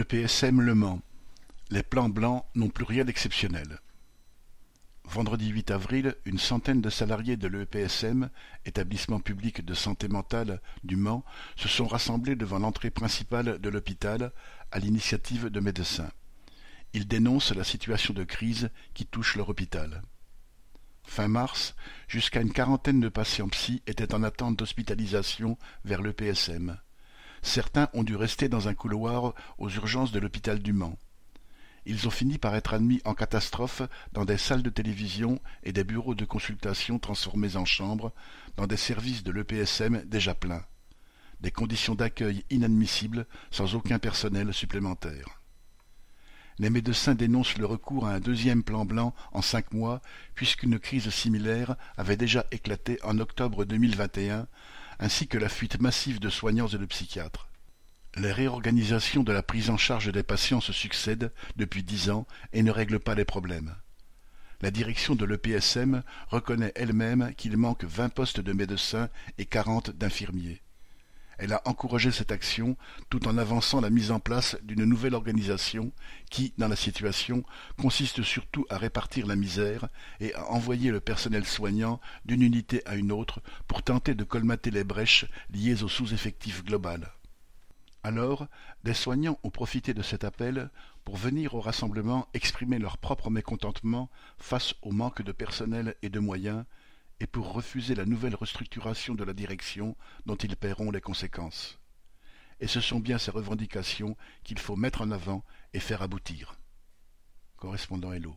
EPSM Le Mans: Les plans blancs n'ont plus rien d'exceptionnel. Vendredi 8 avril, une centaine de salariés de l'EPSM, établissement public de santé mentale du Mans, se sont rassemblés devant l'entrée principale de l'hôpital à l'initiative de médecins. Ils dénoncent la situation de crise qui touche leur hôpital. Fin mars, jusqu'à une quarantaine de patients psy étaient en attente d'hospitalisation vers l'EPSM. Certains ont dû rester dans un couloir aux urgences de l'hôpital du Mans. Ils ont fini par être admis en catastrophe dans des salles de télévision et des bureaux de consultation transformés en chambres, dans des services de l'EPSM déjà pleins. Des conditions d'accueil inadmissibles, sans aucun personnel supplémentaire. Les médecins dénoncent le recours à un deuxième plan blanc en cinq mois, puisqu'une crise similaire avait déjà éclaté en octobre 2021 ainsi que la fuite massive de soignants et de psychiatres. Les réorganisations de la prise en charge des patients se succèdent depuis dix ans et ne règlent pas les problèmes. La direction de l'EPSM reconnaît elle-même qu'il manque vingt postes de médecins et quarante d'infirmiers. Elle a encouragé cette action tout en avançant la mise en place d'une nouvelle organisation qui, dans la situation, consiste surtout à répartir la misère et à envoyer le personnel soignant d'une unité à une autre pour tenter de colmater les brèches liées au sous-effectif global. Alors, des soignants ont profité de cet appel pour venir au rassemblement exprimer leur propre mécontentement face au manque de personnel et de moyens et pour refuser la nouvelle restructuration de la direction dont ils paieront les conséquences. Et ce sont bien ces revendications qu'il faut mettre en avant et faire aboutir. Correspondant Hello.